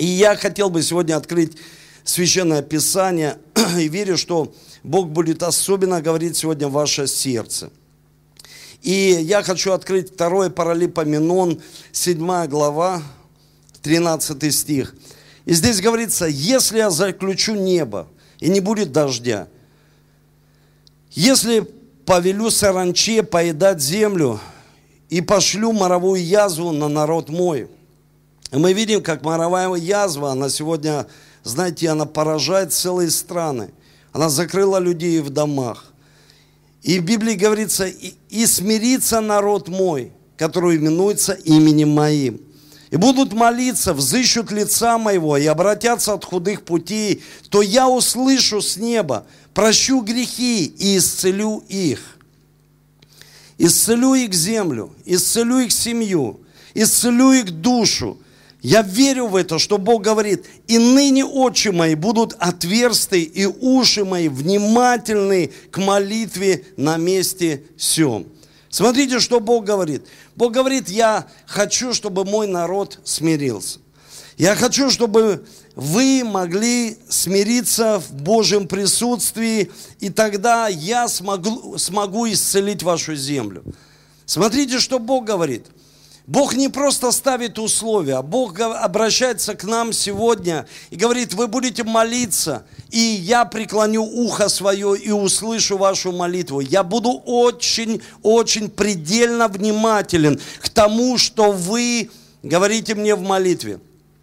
И я хотел бы сегодня открыть Священное Писание и верю, что Бог будет особенно говорить сегодня в ваше сердце. И я хочу открыть второе Паралипоменон, 7 глава, 13 стих. И здесь говорится, если я заключу небо, и не будет дождя, если повелю саранче поедать землю, и пошлю моровую язву на народ мой. Мы видим, как моровая язва, она сегодня, знаете, она поражает целые страны. Она закрыла людей в домах. И в Библии говорится, и, и смирится народ мой, который именуется именем моим. И будут молиться, взыщут лица моего и обратятся от худых путей, то я услышу с неба, прощу грехи и исцелю их. Исцелю их землю, исцелю их семью, исцелю их душу. Я верю в это, что Бог говорит, и ныне очи мои будут отверсты, и уши мои внимательны к молитве на месте всем. Смотрите, что Бог говорит. Бог говорит, я хочу, чтобы мой народ смирился. Я хочу, чтобы вы могли смириться в Божьем присутствии, и тогда я смогу, смогу исцелить вашу землю. Смотрите, что Бог говорит – Бог не просто ставит условия, Бог обращается к нам сегодня и говорит, вы будете молиться, и я преклоню ухо свое и услышу вашу молитву. Я буду очень-очень предельно внимателен к тому, что вы говорите мне в молитве.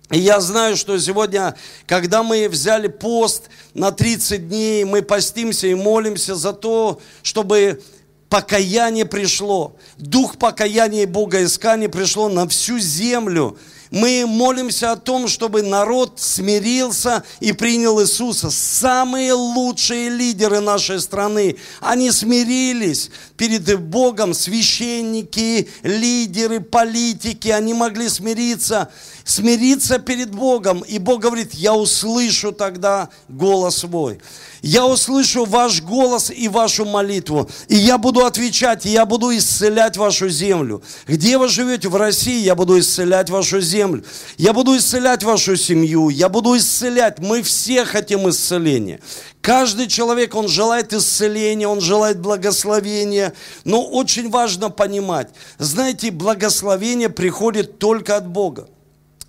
И я знаю, что сегодня, когда мы взяли пост на 30 дней, мы постимся и молимся за то, чтобы покаяние пришло, дух покаяния и богоискания пришло на всю землю. Мы молимся о том, чтобы народ смирился и принял Иисуса. Самые лучшие лидеры нашей страны, они смирились перед Богом, священники, лидеры, политики, они могли смириться, смириться перед Богом. И Бог говорит, я услышу тогда голос свой я услышу ваш голос и вашу молитву, и я буду отвечать, и я буду исцелять вашу землю. Где вы живете в России, я буду исцелять вашу землю. Я буду исцелять вашу семью, я буду исцелять. Мы все хотим исцеления. Каждый человек, он желает исцеления, он желает благословения. Но очень важно понимать, знаете, благословение приходит только от Бога.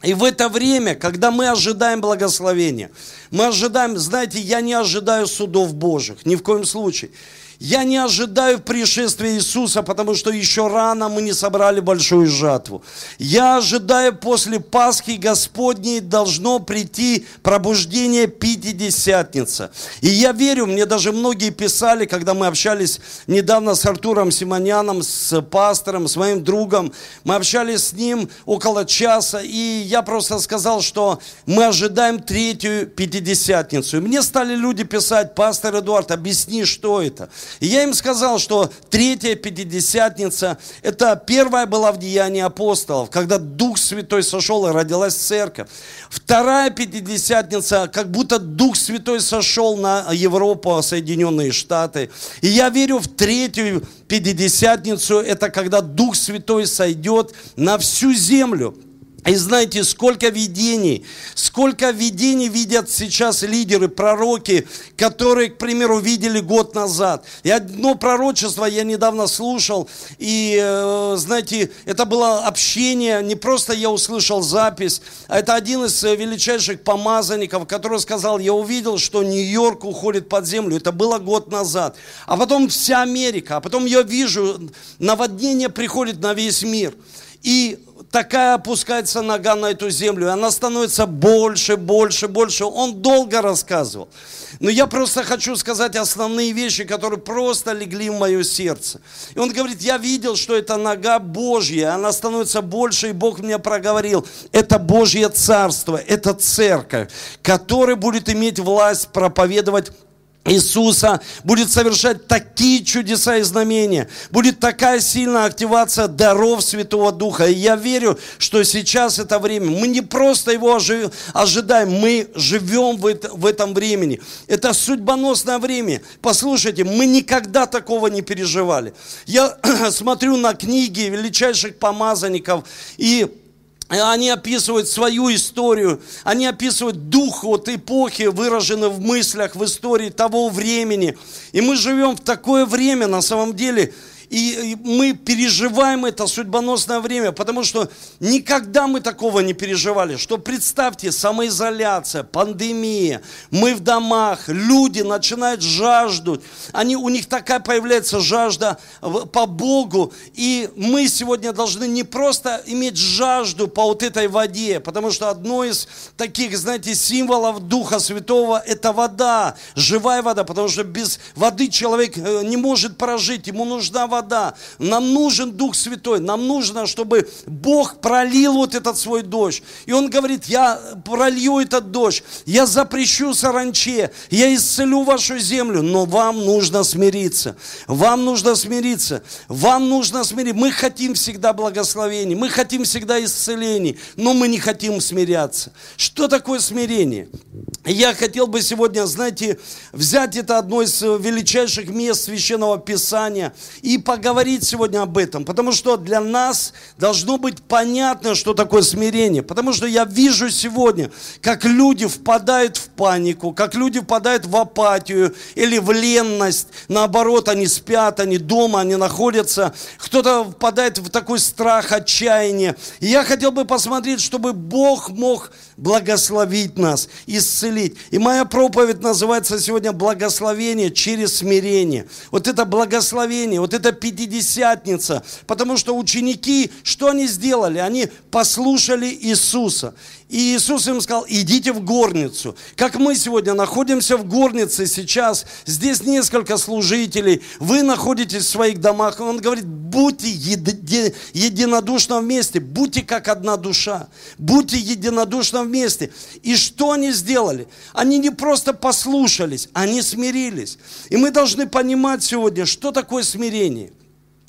И в это время, когда мы ожидаем благословения, мы ожидаем, знаете, я не ожидаю судов Божьих, ни в коем случае. Я не ожидаю пришествия Иисуса, потому что еще рано мы не собрали большую жатву. Я ожидаю после Пасхи Господней должно прийти пробуждение Пятидесятница. И я верю, мне даже многие писали, когда мы общались недавно с Артуром Симоняном, с пастором, с моим другом, мы общались с ним около часа, и я просто сказал, что мы ожидаем третью Пятидесятницу. И мне стали люди писать, пастор Эдуард, объясни, что это. И я им сказал, что третья Пятидесятница, это первая была в Деянии апостолов, когда Дух Святой сошел и родилась церковь. Вторая Пятидесятница, как будто Дух Святой сошел на Европу, Соединенные Штаты. И я верю в третью Пятидесятницу, это когда Дух Святой сойдет на всю землю. И знаете, сколько видений, сколько видений видят сейчас лидеры, пророки, которые, к примеру, видели год назад. И одно пророчество я недавно слушал, и, э, знаете, это было общение, не просто я услышал запись, а это один из величайших помазанников, который сказал, я увидел, что Нью-Йорк уходит под землю. Это было год назад. А потом вся Америка, а потом я вижу, наводнение приходит на весь мир. И такая опускается нога на эту землю, и она становится больше, больше, больше. Он долго рассказывал. Но я просто хочу сказать основные вещи, которые просто легли в мое сердце. И он говорит, я видел, что это нога Божья, она становится больше, и Бог мне проговорил, это Божье Царство, это Церковь, которая будет иметь власть проповедовать Иисуса будет совершать такие чудеса и знамения. Будет такая сильная активация даров Святого Духа. И я верю, что сейчас это время. Мы не просто его ожидаем, мы живем в, это, в этом времени. Это судьбоносное время. Послушайте, мы никогда такого не переживали. Я смотрю на книги величайших помазанников и они описывают свою историю, они описывают дух вот эпохи, выраженный в мыслях, в истории того времени. И мы живем в такое время, на самом деле, и мы переживаем это судьбоносное время, потому что никогда мы такого не переживали. Что представьте, самоизоляция, пандемия, мы в домах, люди начинают жаждуть, они, у них такая появляется жажда по Богу, и мы сегодня должны не просто иметь жажду по вот этой воде, потому что одно из таких, знаете, символов Духа Святого – это вода, живая вода, потому что без воды человек э, не может прожить, ему нужна вода вода. Нам нужен Дух Святой. Нам нужно, чтобы Бог пролил вот этот свой дождь. И Он говорит, я пролью этот дождь. Я запрещу саранче. Я исцелю вашу землю. Но вам нужно смириться. Вам нужно смириться. Вам нужно смириться. Мы хотим всегда благословений. Мы хотим всегда исцелений. Но мы не хотим смиряться. Что такое смирение? Я хотел бы сегодня, знаете, взять это одно из величайших мест Священного Писания и поговорить сегодня об этом, потому что для нас должно быть понятно, что такое смирение. Потому что я вижу сегодня, как люди впадают в панику, как люди впадают в апатию или в ленность. Наоборот, они спят, они дома, они находятся. Кто-то впадает в такой страх, отчаяние. И я хотел бы посмотреть, чтобы Бог мог благословить нас, исцелить. И моя проповедь называется сегодня «Благословение через смирение». Вот это благословение, вот это Пятидесятница, потому что ученики, что они сделали? Они послушали Иисуса. И Иисус им сказал, идите в горницу. Как мы сегодня находимся в горнице сейчас, здесь несколько служителей, вы находитесь в своих домах. Он говорит, будьте еди, единодушно вместе, будьте как одна душа, будьте единодушно вместе. И что они сделали? Они не просто послушались, они смирились. И мы должны понимать сегодня, что такое смирение.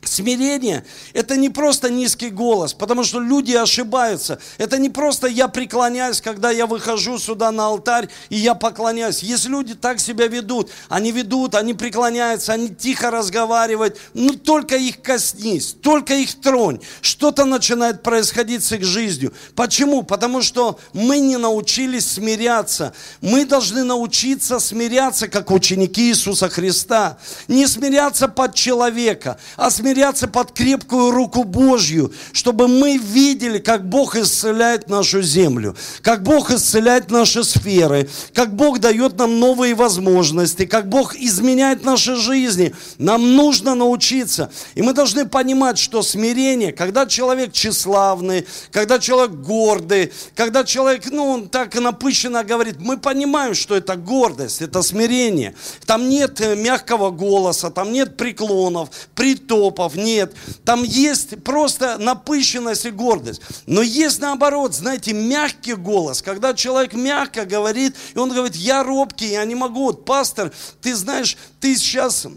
Смирение – это не просто низкий голос, потому что люди ошибаются. Это не просто я преклоняюсь, когда я выхожу сюда на алтарь, и я поклоняюсь. Если люди так себя ведут, они ведут, они преклоняются, они тихо разговаривают, ну только их коснись, только их тронь. Что-то начинает происходить с их жизнью. Почему? Потому что мы не научились смиряться. Мы должны научиться смиряться, как ученики Иисуса Христа. Не смиряться под человека, а смиряться смиряться под крепкую руку Божью, чтобы мы видели, как Бог исцеляет нашу землю, как Бог исцеляет наши сферы, как Бог дает нам новые возможности, как Бог изменяет наши жизни. Нам нужно научиться. И мы должны понимать, что смирение, когда человек тщеславный, когда человек гордый, когда человек, ну, он так напыщенно говорит, мы понимаем, что это гордость, это смирение. Там нет э, мягкого голоса, там нет преклонов, притоп, уступов, нет. Там есть просто напыщенность и гордость. Но есть наоборот, знаете, мягкий голос, когда человек мягко говорит, и он говорит, я робкий, я не могу. Вот, пастор, ты знаешь, ты сейчас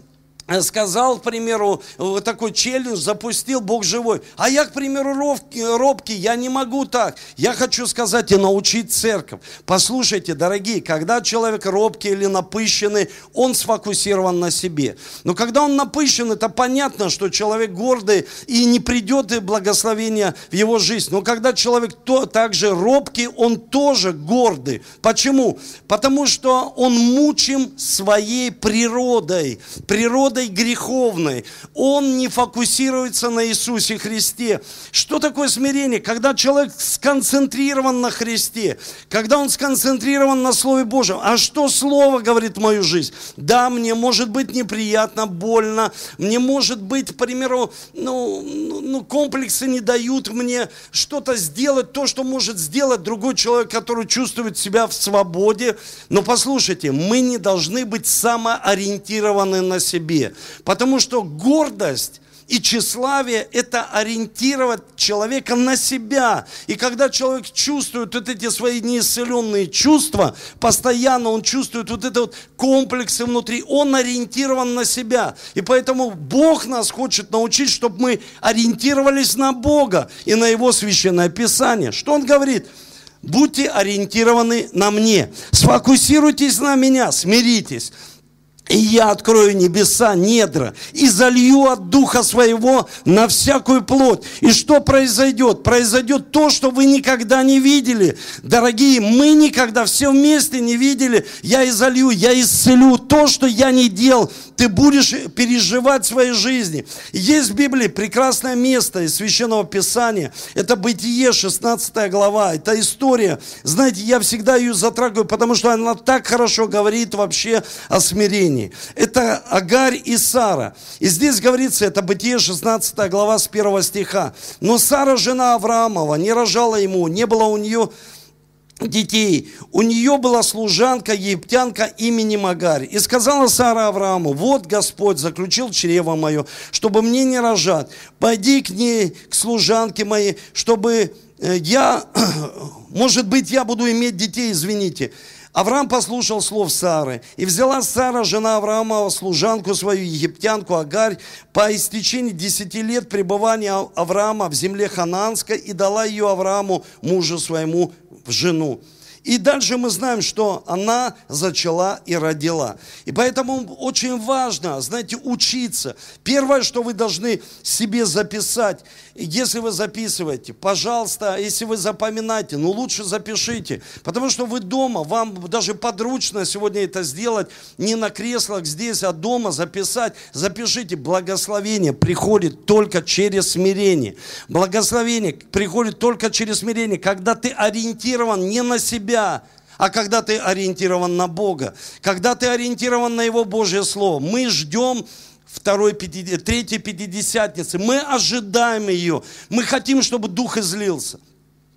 сказал, к примеру, вот такой челлендж запустил, Бог живой. А я, к примеру, робкий, робкий, я не могу так. Я хочу сказать и научить церковь. Послушайте, дорогие, когда человек робкий или напыщенный, он сфокусирован на себе. Но когда он напыщен, это понятно, что человек гордый и не придет и благословение в его жизнь. Но когда человек то, также робкий, он тоже гордый. Почему? Потому что он мучим своей природой. Природой природой греховной. Он не фокусируется на Иисусе Христе. Что такое смирение? Когда человек сконцентрирован на Христе, когда он сконцентрирован на Слове Божьем. А что Слово говорит в мою жизнь? Да, мне может быть неприятно, больно, мне может быть, к примеру, ну, ну, ну комплексы не дают мне что-то сделать, то, что может сделать другой человек, который чувствует себя в свободе. Но послушайте, мы не должны быть самоориентированы на себе себе. Потому что гордость и тщеславие – это ориентировать человека на себя. И когда человек чувствует вот эти свои неисцеленные чувства, постоянно он чувствует вот это вот комплексы внутри, он ориентирован на себя. И поэтому Бог нас хочет научить, чтобы мы ориентировались на Бога и на Его Священное Писание. Что Он говорит? Будьте ориентированы на мне. Сфокусируйтесь на меня, смиритесь. И я открою небеса, недра, и залью от Духа Своего на всякую плоть. И что произойдет? Произойдет то, что вы никогда не видели. Дорогие, мы никогда все вместе не видели. Я изолью, я исцелю то, что я не делал. Ты будешь переживать в своей жизни. Есть в Библии прекрасное место из Священного Писания. Это Бытие, 16 глава. Это история. Знаете, я всегда ее затрагиваю, потому что она так хорошо говорит вообще о смирении. Это Агарь и Сара. И здесь говорится, это Бытие 16 глава с 1 стиха. Но Сара, жена Авраамова, не рожала ему, не было у нее детей. У нее была служанка, египтянка именем Агарь. И сказала Сара Аврааму, вот Господь заключил чрево мое, чтобы мне не рожать. Пойди к ней, к служанке моей, чтобы э, я, может быть, я буду иметь детей, извините. Авраам послушал слов Сары, и взяла Сара, жена Авраама, служанку свою, египтянку Агарь, по истечении десяти лет пребывания Авраама в земле Хананской, и дала ее Аврааму, мужу своему, в жену. И дальше мы знаем, что она зачала и родила. И поэтому очень важно, знаете, учиться. Первое, что вы должны себе записать, если вы записываете, пожалуйста, если вы запоминаете, ну лучше запишите. Потому что вы дома, вам даже подручно сегодня это сделать, не на креслах здесь, а дома записать. Запишите, благословение приходит только через смирение. Благословение приходит только через смирение, когда ты ориентирован не на себя, себя, а когда ты ориентирован на Бога, когда ты ориентирован на Его Божье Слово. Мы ждем второй, третьей пятидесятницы, мы ожидаем ее, мы хотим, чтобы Дух излился –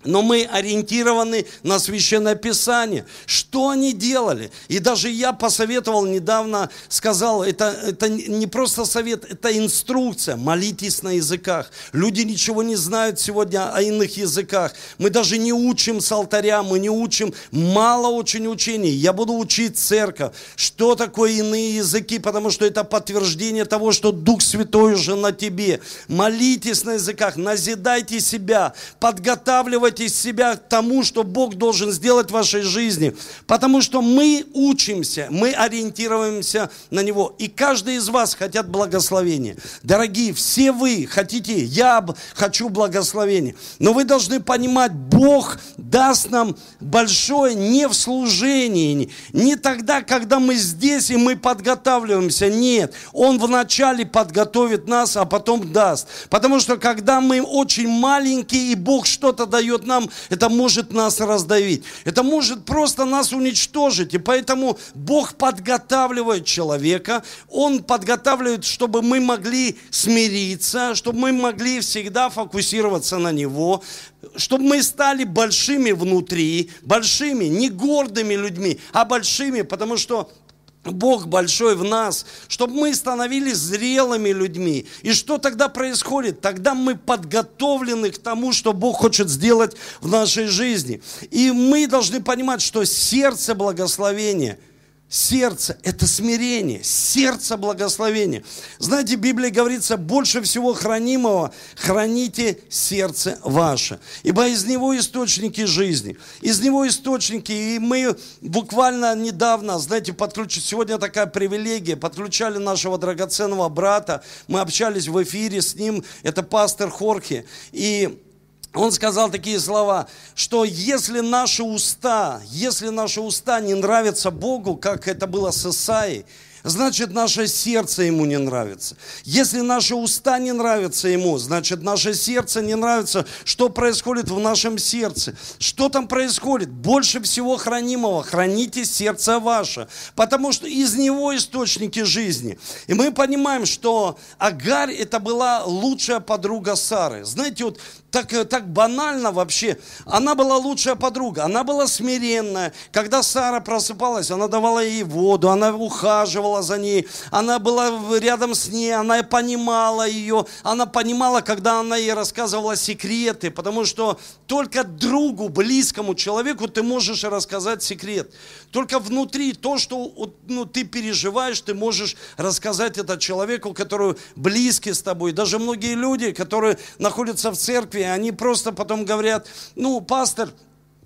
но мы ориентированы на Священное Писание. Что они делали? И даже я посоветовал недавно, сказал, это, это не просто совет, это инструкция. Молитесь на языках. Люди ничего не знают сегодня о иных языках. Мы даже не учим с алтаря, мы не учим, мало очень учений. Я буду учить церковь, что такое иные языки, потому что это подтверждение того, что Дух Святой уже на тебе. Молитесь на языках, назидайте себя, подготавливайте готовьте себя к тому, что Бог должен сделать в вашей жизни. Потому что мы учимся, мы ориентируемся на Него. И каждый из вас хотят благословения. Дорогие, все вы хотите, я хочу благословения. Но вы должны понимать, Бог даст нам большое не в служении, не тогда, когда мы здесь и мы подготавливаемся. Нет, Он вначале подготовит нас, а потом даст. Потому что когда мы очень маленькие, и Бог что-то дает нам, это может нас раздавить. Это может просто нас уничтожить. И поэтому Бог подготавливает человека. Он подготавливает, чтобы мы могли смириться, чтобы мы могли всегда фокусироваться на Него, чтобы мы стали большими внутри, большими, не гордыми людьми, а большими, потому что Бог большой в нас, чтобы мы становились зрелыми людьми. И что тогда происходит? Тогда мы подготовлены к тому, что Бог хочет сделать в нашей жизни. И мы должны понимать, что сердце благословения – Сердце – это смирение, сердце благословения. Знаете, в Библии говорится, больше всего хранимого храните сердце ваше, ибо из него источники жизни, из него источники, и мы буквально недавно, знаете, подключили, сегодня такая привилегия, подключали нашего драгоценного брата, мы общались в эфире с ним, это пастор Хорхе, и он сказал такие слова, что если наши уста, если наши уста не нравятся Богу, как это было с Исаией, значит наше сердце ему не нравится. Если наши уста не нравятся ему, значит наше сердце не нравится. Что происходит в нашем сердце? Что там происходит? Больше всего хранимого. Храните сердце ваше, потому что из него источники жизни. И мы понимаем, что Агарь это была лучшая подруга Сары. Знаете, вот так, э, так банально вообще. Она была лучшая подруга, она была смиренная. Когда Сара просыпалась, она давала ей воду, она ухаживала за ней, она была рядом с ней, она понимала ее, она понимала, когда она ей рассказывала секреты, потому что только другу, близкому человеку ты можешь рассказать секрет. Только внутри то, что ну, ты переживаешь, ты можешь рассказать это человеку, который близкий с тобой. Даже многие люди, которые находятся в церкви, они просто потом говорят, ну, пастор,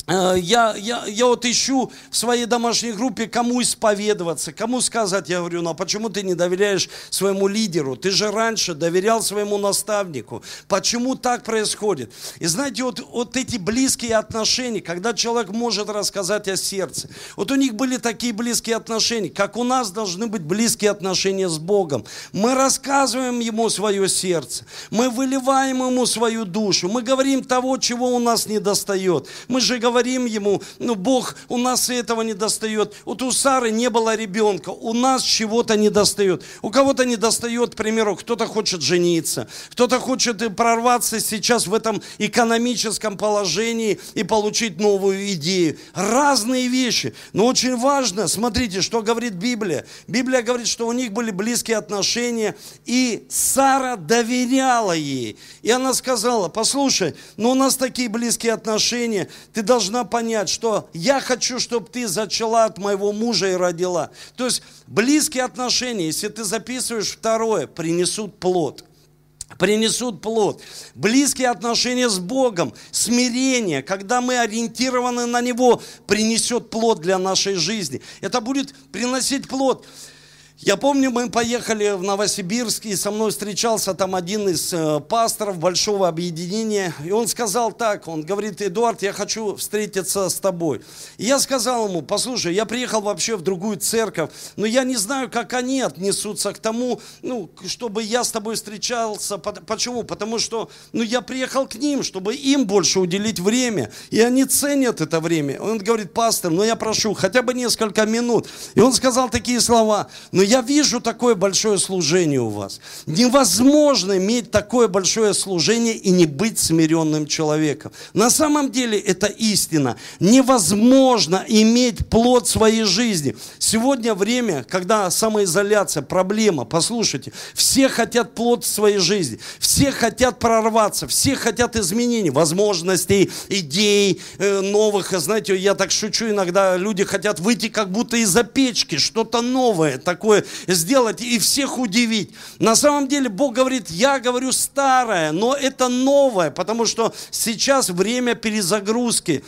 я, я, я вот ищу в своей домашней группе, кому исповедоваться, кому сказать. Я говорю, ну а почему ты не доверяешь своему лидеру? Ты же раньше доверял своему наставнику. Почему так происходит? И знаете, вот, вот эти близкие отношения, когда человек может рассказать о сердце. Вот у них были такие близкие отношения, как у нас должны быть близкие отношения с Богом. Мы рассказываем Ему свое сердце. Мы выливаем Ему свою душу. Мы говорим того, чего у нас не достает. Мы же говорим говорим ему, ну, Бог, у нас этого не достает. Вот у Сары не было ребенка, у нас чего-то не достает. У кого-то не достает, к примеру, кто-то хочет жениться, кто-то хочет прорваться сейчас в этом экономическом положении и получить новую идею. Разные вещи. Но очень важно, смотрите, что говорит Библия. Библия говорит, что у них были близкие отношения, и Сара доверяла ей. И она сказала, послушай, ну у нас такие близкие отношения, ты должна должна понять, что я хочу, чтобы ты зачала от моего мужа и родила. То есть близкие отношения, если ты записываешь второе, принесут плод принесут плод. Близкие отношения с Богом, смирение, когда мы ориентированы на Него, принесет плод для нашей жизни. Это будет приносить плод. Я помню, мы поехали в Новосибирск, и со мной встречался там один из э, пасторов большого объединения, и он сказал так, он говорит, Эдуард, я хочу встретиться с тобой. И я сказал ему, послушай, я приехал вообще в другую церковь, но я не знаю, как они отнесутся к тому, ну, чтобы я с тобой встречался. Почему? Потому что, ну, я приехал к ним, чтобы им больше уделить время, и они ценят это время. Он говорит, пастор, ну, я прошу, хотя бы несколько минут. И он сказал такие слова, но я вижу такое большое служение у вас. Невозможно иметь такое большое служение и не быть смиренным человеком. На самом деле это истина. Невозможно иметь плод своей жизни. Сегодня время, когда самоизоляция, проблема, послушайте, все хотят плод своей жизни, все хотят прорваться, все хотят изменений, возможностей, идей э, новых. Знаете, я так шучу иногда, люди хотят выйти как будто из-за печки, что-то новое такое, сделать и всех удивить. На самом деле Бог говорит, я говорю старое, но это новое, потому что сейчас время перезагрузки.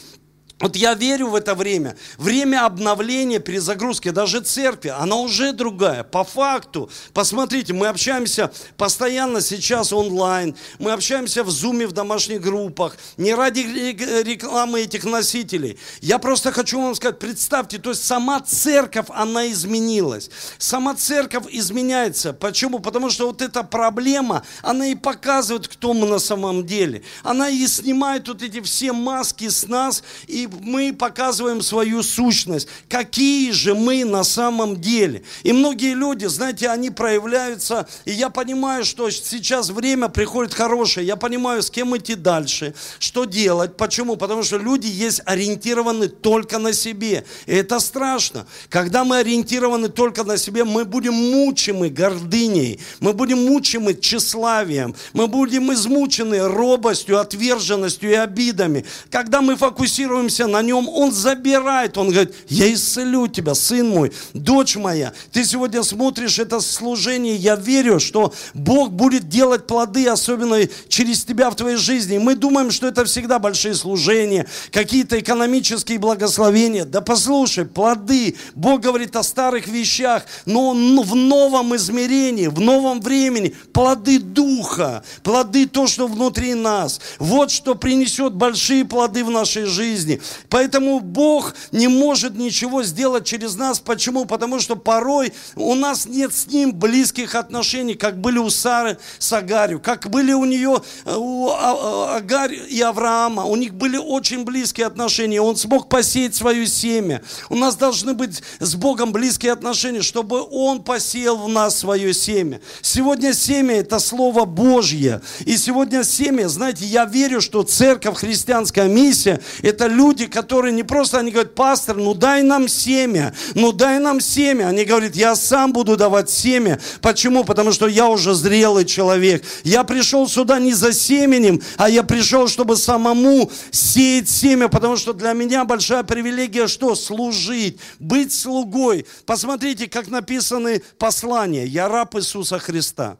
Вот я верю в это время. Время обновления, перезагрузки, даже церкви, она уже другая. По факту, посмотрите, мы общаемся постоянно сейчас онлайн, мы общаемся в зуме, в домашних группах, не ради рекламы этих носителей. Я просто хочу вам сказать, представьте, то есть сама церковь, она изменилась. Сама церковь изменяется. Почему? Потому что вот эта проблема, она и показывает, кто мы на самом деле. Она и снимает вот эти все маски с нас, и мы показываем свою сущность, какие же мы на самом деле. И многие люди, знаете, они проявляются, и я понимаю, что сейчас время приходит хорошее, я понимаю, с кем идти дальше, что делать, почему? Потому что люди есть ориентированы только на себе, и это страшно. Когда мы ориентированы только на себе, мы будем мучимы гордыней, мы будем мучимы тщеславием, мы будем измучены робостью, отверженностью и обидами. Когда мы фокусируемся на нем, Он забирает. Он говорит, я исцелю тебя, сын мой, дочь моя. Ты сегодня смотришь это служение, я верю, что Бог будет делать плоды, особенно через тебя в твоей жизни. мы думаем, что это всегда большие служения, какие-то экономические благословения. Да послушай, плоды. Бог говорит о старых вещах, но в новом измерении, в новом времени. Плоды Духа, плоды то, что внутри нас. Вот что принесет большие плоды в нашей жизни. Поэтому Бог не может ничего сделать через нас. Почему? Потому что порой у нас нет с Ним близких отношений, как были у Сары с Агарью, как были у нее, э, у а, а, Агарь и Авраама. У них были очень близкие отношения. Он смог посеять свое семя. У нас должны быть с Богом близкие отношения, чтобы Он посеял в нас свое семя. Сегодня семя – это Слово Божье. И сегодня семя, знаете, я верю, что церковь, христианская миссия – это люди, люди, которые не просто, они говорят, пастор, ну дай нам семя, ну дай нам семя. Они говорят, я сам буду давать семя. Почему? Потому что я уже зрелый человек. Я пришел сюда не за семенем, а я пришел, чтобы самому сеять семя, потому что для меня большая привилегия что? Служить, быть слугой. Посмотрите, как написаны послания. Я раб Иисуса Христа.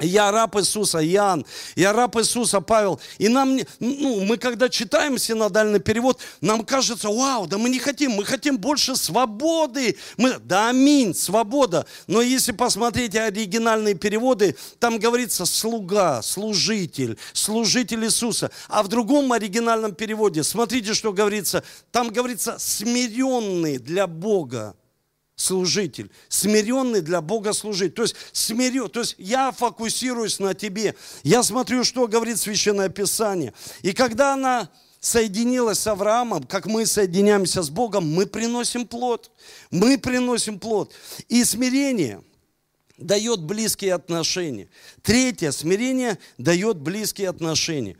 Я раб Иисуса, Иоанн. Я раб Иисуса, Павел. И нам, ну, мы когда читаем синодальный перевод, нам кажется, вау, да мы не хотим, мы хотим больше свободы. Мы, да, аминь, свобода. Но если посмотреть оригинальные переводы, там говорится слуга, служитель, служитель Иисуса. А в другом оригинальном переводе, смотрите, что говорится, там говорится смиренный для Бога служитель, смиренный для Бога служить. То есть, смирю, то есть я фокусируюсь на тебе, я смотрю, что говорит Священное Писание. И когда она соединилась с Авраамом, как мы соединяемся с Богом, мы приносим плод. Мы приносим плод. И смирение дает близкие отношения. Третье, смирение дает близкие отношения.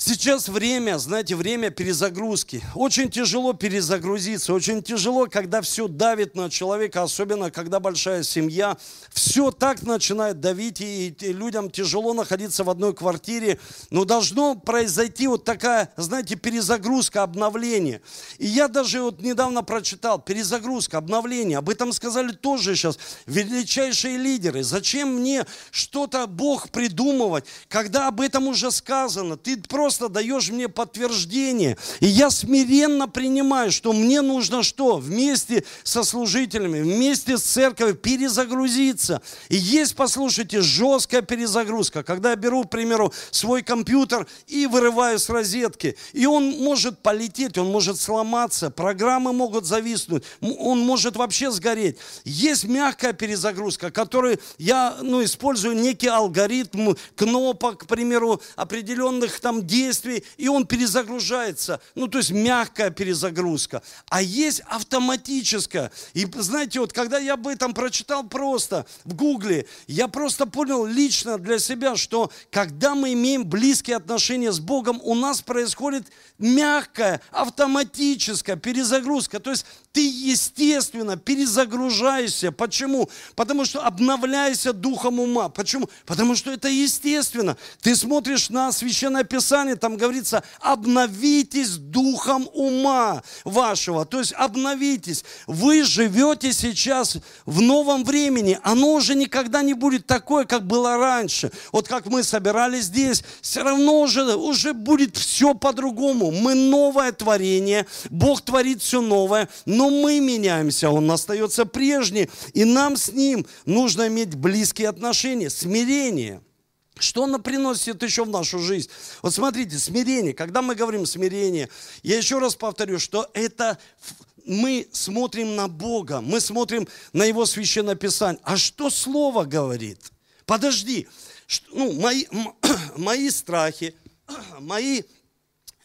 Сейчас время, знаете, время перезагрузки. Очень тяжело перезагрузиться, очень тяжело, когда все давит на человека, особенно когда большая семья. Все так начинает давить, и людям тяжело находиться в одной квартире. Но должно произойти вот такая, знаете, перезагрузка, обновление. И я даже вот недавно прочитал, перезагрузка, обновление. Об этом сказали тоже сейчас величайшие лидеры. Зачем мне что-то Бог придумывать, когда об этом уже сказано? Ты просто просто даешь мне подтверждение. И я смиренно принимаю, что мне нужно что? Вместе со служителями, вместе с церковью перезагрузиться. И есть, послушайте, жесткая перезагрузка. Когда я беру, к примеру, свой компьютер и вырываю с розетки, и он может полететь, он может сломаться, программы могут зависнуть, он может вообще сгореть. Есть мягкая перезагрузка, которую я ну, использую некий алгоритм кнопок, к примеру, определенных там действий, действий, и он перезагружается. Ну, то есть мягкая перезагрузка. А есть автоматическая. И знаете, вот когда я об этом прочитал просто в гугле, я просто понял лично для себя, что когда мы имеем близкие отношения с Богом, у нас происходит мягкая, автоматическая перезагрузка. То есть ты, естественно, перезагружаешься. Почему? Потому что обновляешься духом ума. Почему? Потому что это естественно. Ты смотришь на Священное Писание, там говорится, обновитесь духом ума вашего. То есть обновитесь. Вы живете сейчас в новом времени. Оно уже никогда не будет такое, как было раньше. Вот как мы собирались здесь, все равно уже, уже будет все по-другому. Мы новое творение. Бог творит все новое. Но мы меняемся. Он остается прежний. И нам с Ним нужно иметь близкие отношения, смирение – что она приносит еще в нашу жизнь? Вот смотрите, смирение. Когда мы говорим смирение, я еще раз повторю, что это мы смотрим на Бога, мы смотрим на Его Священное Писание. А что Слово говорит? Подожди, ну, мои, мои страхи, мои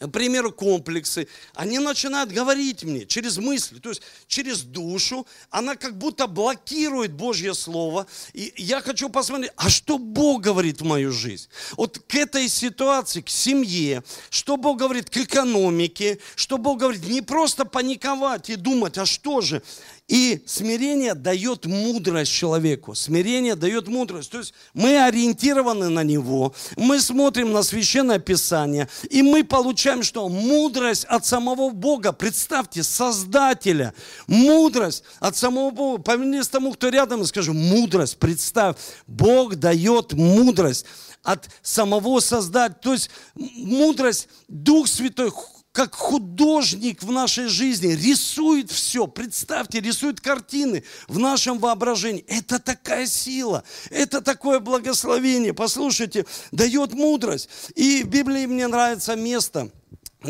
примеру, комплексы, они начинают говорить мне через мысли, то есть через душу, она как будто блокирует Божье Слово. И я хочу посмотреть, а что Бог говорит в мою жизнь? Вот к этой ситуации, к семье, что Бог говорит к экономике, что Бог говорит не просто паниковать и думать, а что же? И смирение дает мудрость человеку. Смирение дает мудрость. То есть мы ориентированы на него, мы смотрим на Священное Писание, и мы получаем что? Мудрость от самого Бога. Представьте, Создателя. Мудрость от самого Бога. Повернись тому, кто рядом, и скажи, мудрость, представь. Бог дает мудрость от самого Создателя. То есть мудрость, Дух Святой как художник в нашей жизни рисует все. Представьте, рисует картины в нашем воображении. Это такая сила, это такое благословение. Послушайте, дает мудрость. И в Библии мне нравится место –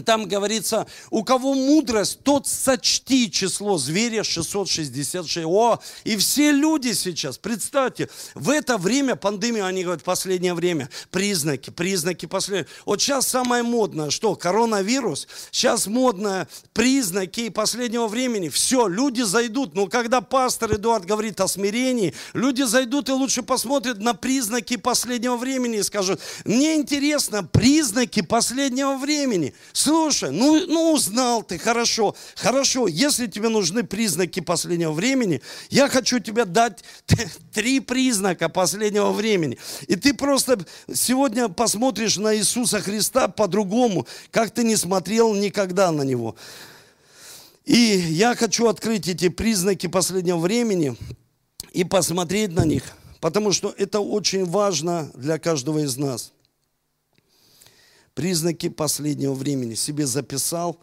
там говорится, у кого мудрость, тот сочти число зверя 666. О, и все люди сейчас, представьте, в это время пандемии, они говорят, последнее время, признаки, признаки последнее. Вот сейчас самое модное, что, коронавирус, сейчас модное признаки последнего времени. Все, люди зайдут, но когда пастор Эдуард говорит о смирении, люди зайдут и лучше посмотрят на признаки последнего времени и скажут, мне интересно признаки последнего времени. Слушай, ну, ну узнал ты, хорошо, хорошо, если тебе нужны признаки последнего времени, я хочу тебе дать три признака последнего времени. И ты просто сегодня посмотришь на Иисуса Христа по-другому, как ты не смотрел никогда на Него. И я хочу открыть эти признаки последнего времени и посмотреть на них – потому что это очень важно для каждого из нас. Признаки последнего времени себе записал.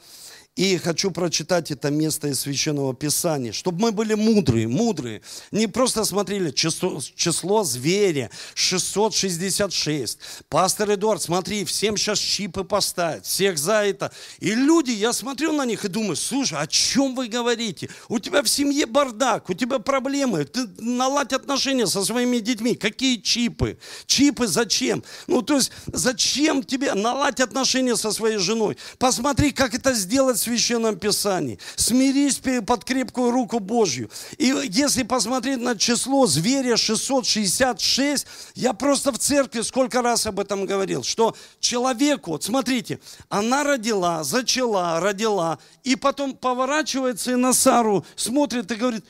И хочу прочитать это место из Священного Писания, чтобы мы были мудрые, мудрые. Не просто смотрели число, число зверя 666. Пастор Эдуард, смотри, всем сейчас чипы поставят, всех за это. И люди, я смотрю на них и думаю, слушай, о чем вы говорите? У тебя в семье бардак, у тебя проблемы, ты наладь отношения со своими детьми. Какие чипы? Чипы зачем? Ну, то есть, зачем тебе наладь отношения со своей женой? Посмотри, как это сделать Священном Писании. Смирись под крепкую руку Божью. И если посмотреть на число зверя 666, я просто в церкви сколько раз об этом говорил, что человеку, вот смотрите, она родила, зачала, родила, и потом поворачивается и на Сару смотрит и говорит,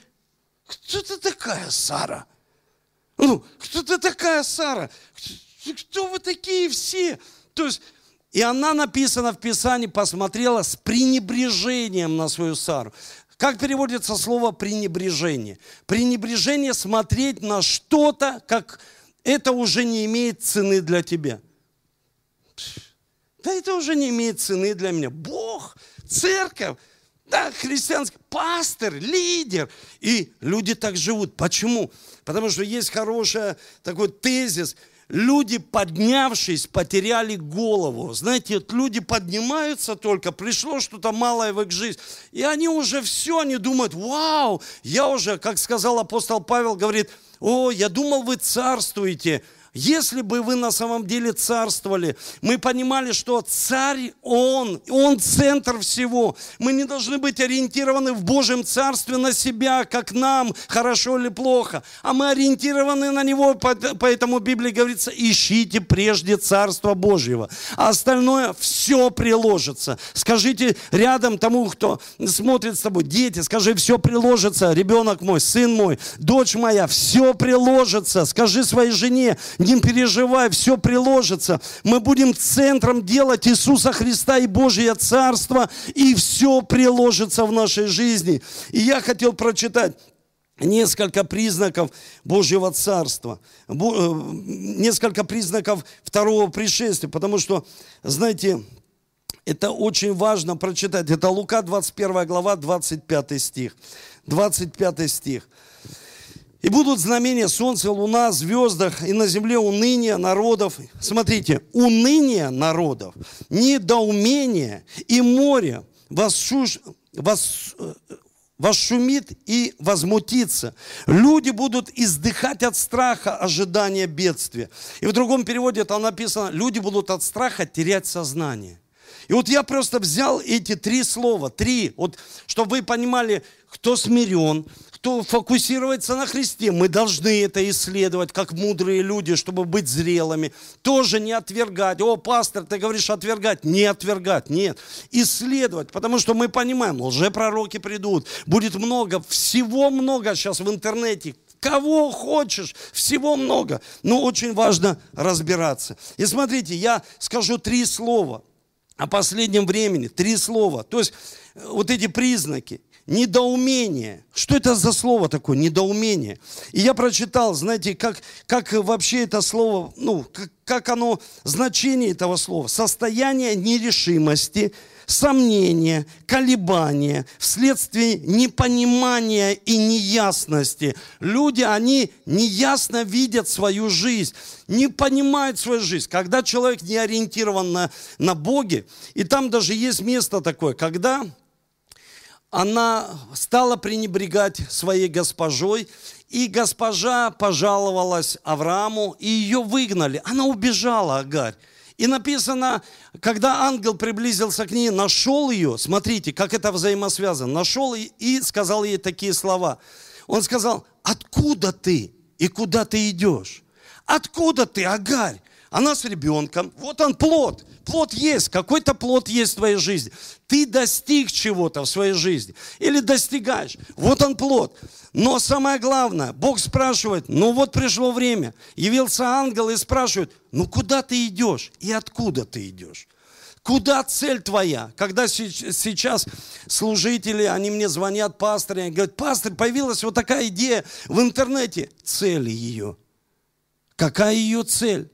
кто ты такая, Сара? Ну, кто ты такая, Сара? Кто вы такие все? То есть и она написана в Писании, посмотрела с пренебрежением на свою Сару. Как переводится слово пренебрежение? Пренебрежение смотреть на что-то, как это уже не имеет цены для тебя. Да это уже не имеет цены для меня. Бог, церковь, да, христианский пастор, лидер. И люди так живут. Почему? Потому что есть хороший такой тезис – люди, поднявшись, потеряли голову. Знаете, люди поднимаются только, пришло что-то малое в их жизнь, и они уже все, они думают, вау, я уже, как сказал апостол Павел, говорит, о, я думал, вы царствуете, если бы вы на самом деле царствовали, мы понимали, что царь Он, Он центр всего. Мы не должны быть ориентированы в Божьем царстве на себя, как нам, хорошо или плохо, а мы ориентированы на Него, поэтому в Библии говорится, ищите прежде Царство Божьего, а остальное все приложится. Скажите рядом тому, кто смотрит с тобой, дети, скажи, все приложится, ребенок мой, сын мой, дочь моя, все приложится. Скажи своей жене, не переживай, все приложится. Мы будем центром делать Иисуса Христа и Божье Царство, и все приложится в нашей жизни. И я хотел прочитать несколько признаков Божьего Царства, э, несколько признаков второго пришествия, потому что, знаете, это очень важно прочитать. Это Лука 21 глава, 25 стих. 25 стих. И будут знамения солнца, луна, звездах, и на земле уныние народов. Смотрите, уныние народов, недоумение и море восшуш, вос, восшумит и возмутится. Люди будут издыхать от страха, ожидания бедствия. И в другом переводе там написано, люди будут от страха терять сознание. И вот я просто взял эти три слова, три, вот, чтобы вы понимали, кто смирен, кто фокусируется на Христе, мы должны это исследовать, как мудрые люди, чтобы быть зрелыми. Тоже не отвергать. О, пастор, ты говоришь отвергать. Не отвергать, нет. Исследовать, потому что мы понимаем, лжепророки придут. Будет много, всего много сейчас в интернете. Кого хочешь, всего много. Но очень важно разбираться. И смотрите, я скажу три слова о последнем времени. Три слова. То есть э, вот эти признаки недоумение. Что это за слово такое, недоумение? И я прочитал, знаете, как, как вообще это слово, ну, как, как оно, значение этого слова. Состояние нерешимости, сомнения, колебания, вследствие непонимания и неясности. Люди, они неясно видят свою жизнь, не понимают свою жизнь. Когда человек не ориентирован на, на Боге, и там даже есть место такое, когда она стала пренебрегать своей госпожой, и госпожа пожаловалась Аврааму, и ее выгнали. Она убежала, Агарь. И написано, когда ангел приблизился к ней, нашел ее, смотрите, как это взаимосвязано, нашел и сказал ей такие слова. Он сказал, откуда ты и куда ты идешь? Откуда ты, Агарь? Она с ребенком, вот он плод, плод есть, какой-то плод есть в твоей жизни. Ты достиг чего-то в своей жизни или достигаешь, вот он плод. Но самое главное, Бог спрашивает, ну вот пришло время, явился ангел и спрашивает, ну куда ты идешь и откуда ты идешь? Куда цель твоя? Когда сейчас служители, они мне звонят, пасторы, они говорят, пастор, появилась вот такая идея в интернете. Цель ее – Какая ее цель?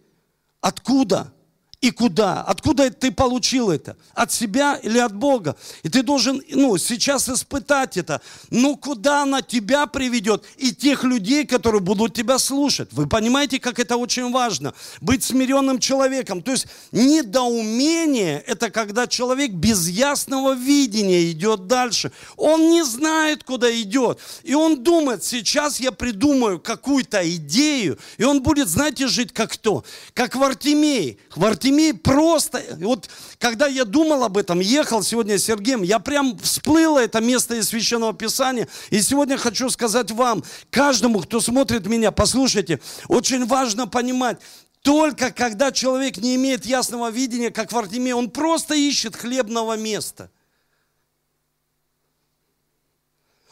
Откуда? И куда? Откуда ты получил это? От себя или от Бога? И ты должен, ну, сейчас испытать это. Ну, куда она тебя приведет? И тех людей, которые будут тебя слушать. Вы понимаете, как это очень важно? Быть смиренным человеком. То есть недоумение – это когда человек без ясного видения идет дальше. Он не знает, куда идет. И он думает, сейчас я придумаю какую-то идею, и он будет, знаете, жить как кто? Как Вартимей. Вартимей Вартимей просто, вот когда я думал об этом, ехал сегодня с Сергеем, я прям всплыло это место из Священного Писания. И сегодня хочу сказать вам, каждому, кто смотрит меня, послушайте, очень важно понимать, только когда человек не имеет ясного видения, как Вартимей, он просто ищет хлебного места.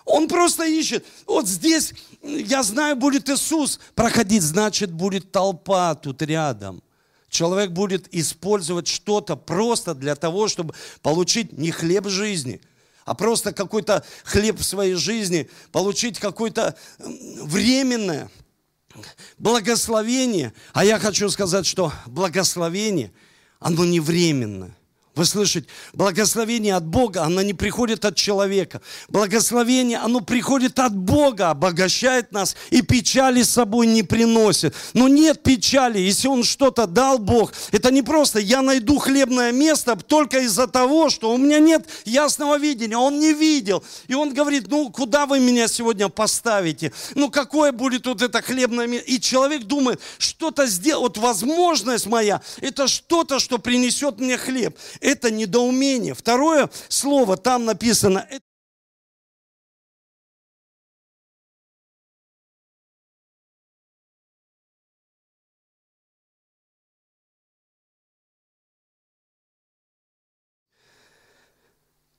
Он просто ищет. Вот здесь, я знаю, будет Иисус проходить, значит, будет толпа тут рядом. Человек будет использовать что-то просто для того, чтобы получить не хлеб жизни, а просто какой-то хлеб в своей жизни, получить какое-то временное благословение. А я хочу сказать, что благословение, оно не временное. Вы слышите? Благословение от Бога, оно не приходит от человека. Благословение, оно приходит от Бога, обогащает нас и печали с собой не приносит. Но нет печали, если Он что-то дал Бог. Это не просто я найду хлебное место только из-за того, что у меня нет ясного видения. Он не видел. И Он говорит, ну куда вы меня сегодня поставите? Ну какое будет вот это хлебное место? И человек думает, что-то сделать, вот возможность моя, это что-то, что принесет мне хлеб это недоумение. Второе слово там написано,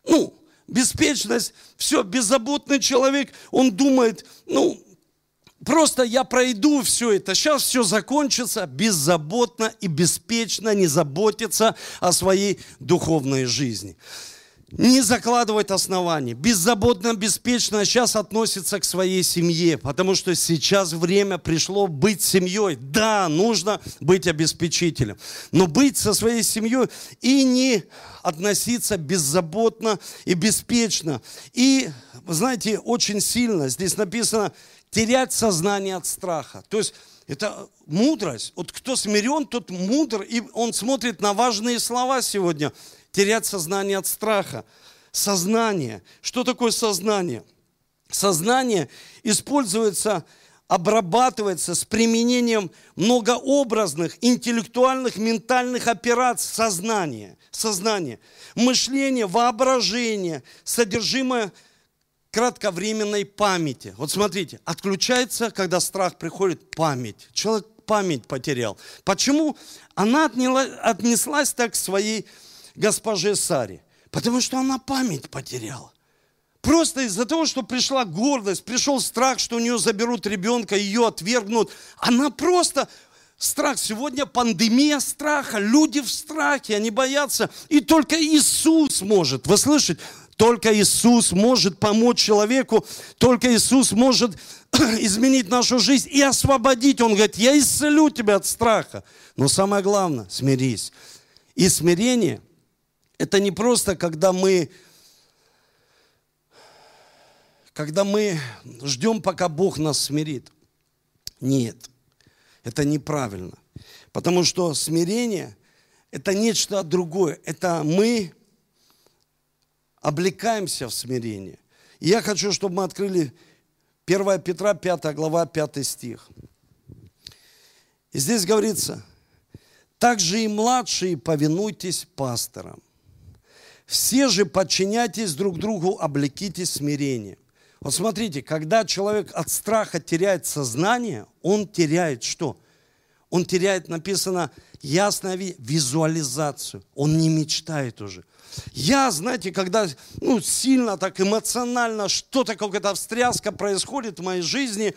ну, беспечность, все, беззаботный человек, он думает, ну, Просто я пройду все это, сейчас все закончится беззаботно и беспечно не заботиться о своей духовной жизни. Не закладывать основания, беззаботно, беспечно сейчас относится к своей семье, потому что сейчас время пришло быть семьей. Да, нужно быть обеспечителем, но быть со своей семьей и не относиться беззаботно и беспечно. И, знаете, очень сильно здесь написано, терять сознание от страха. То есть это мудрость. Вот кто смирен, тот мудр, и он смотрит на важные слова сегодня. Терять сознание от страха. Сознание. Что такое сознание? Сознание используется, обрабатывается с применением многообразных, интеллектуальных, ментальных операций сознания. Сознание. Мышление, воображение, содержимое кратковременной памяти. Вот смотрите, отключается, когда страх приходит, память. Человек память потерял. Почему она отнеслась так к своей госпоже Саре? Потому что она память потеряла. Просто из-за того, что пришла гордость, пришел страх, что у нее заберут ребенка, ее отвергнут. Она просто Страх. Сегодня пандемия страха. Люди в страхе, они боятся. И только Иисус может. Вы слышите? Только Иисус может помочь человеку, только Иисус может изменить нашу жизнь и освободить. Он говорит, я исцелю тебя от страха. Но самое главное, смирись. И смирение – это не просто, когда мы, когда мы ждем, пока Бог нас смирит. Нет, это неправильно. Потому что смирение – это нечто другое. Это мы облекаемся в смирение. И я хочу, чтобы мы открыли 1 Петра, 5 глава, 5 стих. И здесь говорится, также и младшие повинуйтесь пасторам. Все же подчиняйтесь друг другу, облекитесь смирением. Вот смотрите, когда человек от страха теряет сознание, он теряет что? Он теряет, написано, ясная визуализацию. Он не мечтает уже. Я, знаете, когда ну, сильно так эмоционально что-то, какая-то встряска происходит в моей жизни,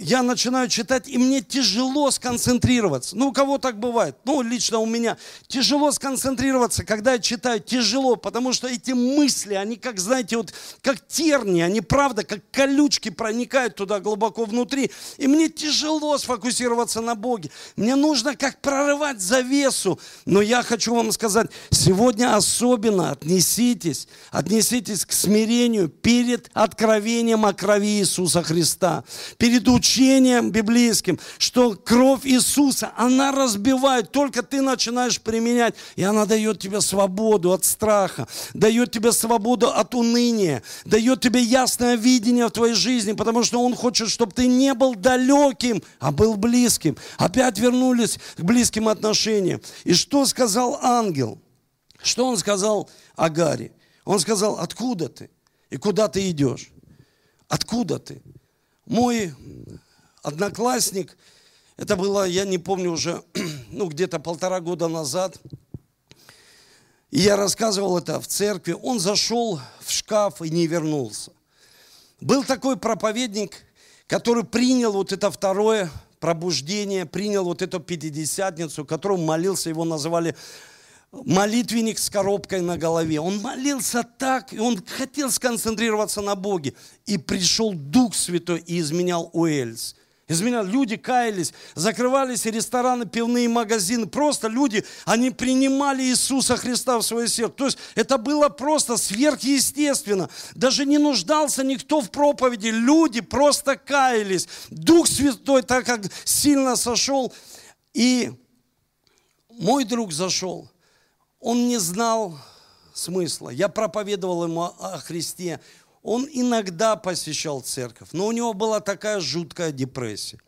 я начинаю читать, и мне тяжело сконцентрироваться. Ну, у кого так бывает? Ну, лично у меня. Тяжело сконцентрироваться, когда я читаю, тяжело, потому что эти мысли, они как, знаете, вот как терни, они, правда, как колючки проникают туда глубоко внутри. И мне тяжело сфокусироваться на Боге. Мне нужно как прорывать завесу. Но я хочу вам сказать, сегодня особенно отнеситесь, отнеситесь к смирению перед откровением о крови Иисуса Христа, перед учением учением библейским, что кровь Иисуса, она разбивает, только ты начинаешь применять, и она дает тебе свободу от страха, дает тебе свободу от уныния, дает тебе ясное видение в твоей жизни, потому что Он хочет, чтобы ты не был далеким, а был близким. Опять вернулись к близким отношениям. И что сказал ангел? Что он сказал Агаре? Он сказал, откуда ты? И куда ты идешь? Откуда ты? Мой одноклассник, это было, я не помню уже, ну где-то полтора года назад, и я рассказывал это в церкви, он зашел в шкаф и не вернулся. Был такой проповедник, который принял вот это второе пробуждение, принял вот эту пятидесятницу, которому молился, его называли молитвенник с коробкой на голове. Он молился так, и он хотел сконцентрироваться на Боге. И пришел Дух Святой и изменял Уэльс. Изменял. Люди каялись, закрывались рестораны, пивные магазины. Просто люди, они принимали Иисуса Христа в свое сердце. То есть это было просто сверхъестественно. Даже не нуждался никто в проповеди. Люди просто каялись. Дух Святой так как сильно сошел. И мой друг зашел он не знал смысла. Я проповедовал ему о Христе. Он иногда посещал церковь, но у него была такая жуткая депрессия.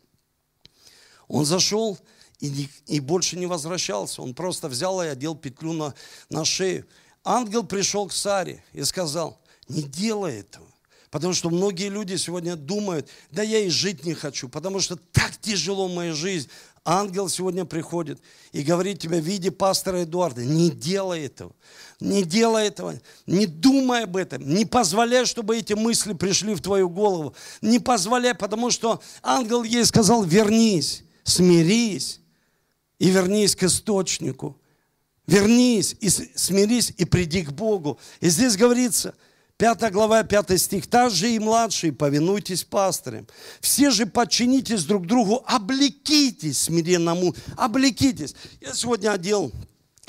Он зашел и, не, и больше не возвращался. Он просто взял и одел петлю на, на шею. Ангел пришел к Саре и сказал, не делай этого. Потому что многие люди сегодня думают, да я и жить не хочу, потому что так тяжело в моей жизни. Ангел сегодня приходит и говорит тебе в виде пастора Эдуарда, не делай этого, не делай этого, не думай об этом, не позволяй, чтобы эти мысли пришли в твою голову, не позволяй, потому что ангел ей сказал, вернись, смирись и вернись к источнику, вернись и смирись и приди к Богу. И здесь говорится – 5 глава, 5 стих. «Также и младшие повинуйтесь пастырям. Все же подчинитесь друг другу, облекитесь смиренному, облекитесь». Я сегодня одел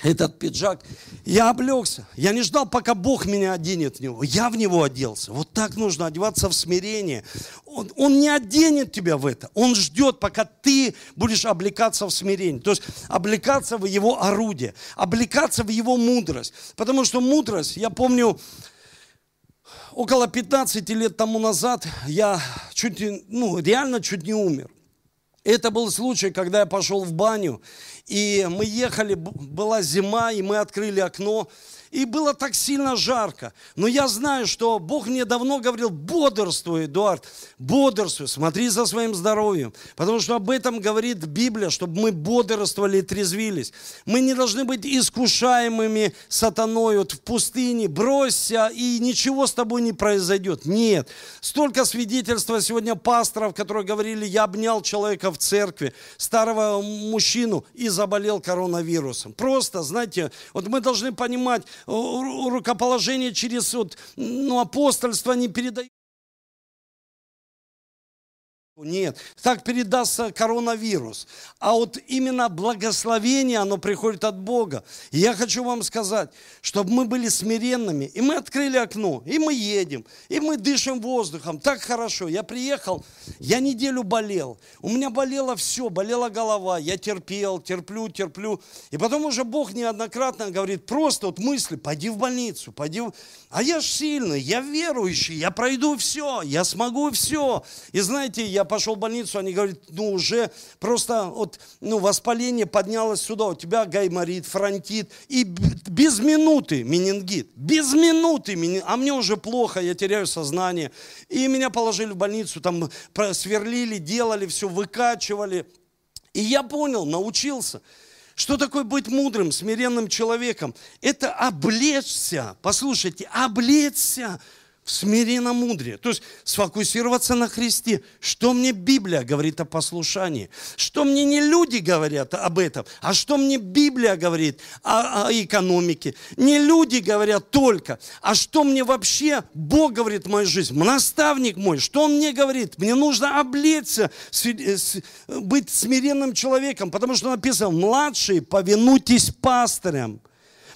этот пиджак, я облегся. Я не ждал, пока Бог меня оденет в него. Я в него оделся. Вот так нужно одеваться в смирение. Он, он не оденет тебя в это. Он ждет, пока ты будешь облекаться в смирение. То есть облекаться в его орудие, облекаться в его мудрость. Потому что мудрость, я помню, около 15 лет тому назад я чуть, ну, реально чуть не умер. Это был случай, когда я пошел в баню, и мы ехали, была зима, и мы открыли окно, и было так сильно жарко. Но я знаю, что Бог мне давно говорил, бодрствуй, Эдуард, бодрствуй, смотри за своим здоровьем. Потому что об этом говорит Библия, чтобы мы бодрствовали и трезвились. Мы не должны быть искушаемыми сатаной вот в пустыне, бросься, и ничего с тобой не произойдет. Нет. Столько свидетельства сегодня пасторов, которые говорили, я обнял человека в церкви, старого мужчину, и заболел коронавирусом. Просто, знаете, вот мы должны понимать, рукоположение через вот, ну, апостольство не передают. Нет, так передастся коронавирус. А вот именно благословение, оно приходит от Бога. И я хочу вам сказать, чтобы мы были смиренными. И мы открыли окно, и мы едем, и мы дышим воздухом. Так хорошо. Я приехал, я неделю болел. У меня болело все, болела голова. Я терпел, терплю, терплю. И потом уже Бог неоднократно говорит, просто вот мысли, пойди в больницу, пойди в... А я ж сильный, я верующий, я пройду все, я смогу все. И знаете, я пошел в больницу, они говорят, ну уже просто вот, ну, воспаление поднялось сюда, у тебя гайморит, фронтит, и без минуты менингит, без минуты, менингит, а мне уже плохо, я теряю сознание. И меня положили в больницу, там сверлили, делали все, выкачивали. И я понял, научился. Что такое быть мудрым, смиренным человеком? Это облечься, послушайте, облечься в смиренно-мудрее. То есть сфокусироваться на Христе. Что мне Библия говорит о послушании? Что мне не люди говорят об этом, а что мне Библия говорит о, о экономике? Не люди говорят только, а что мне вообще Бог говорит в мою жизнь? Наставник мой, что Он мне говорит? Мне нужно облечься, э, быть смиренным человеком, потому что написано, младшие, повинуйтесь пастырям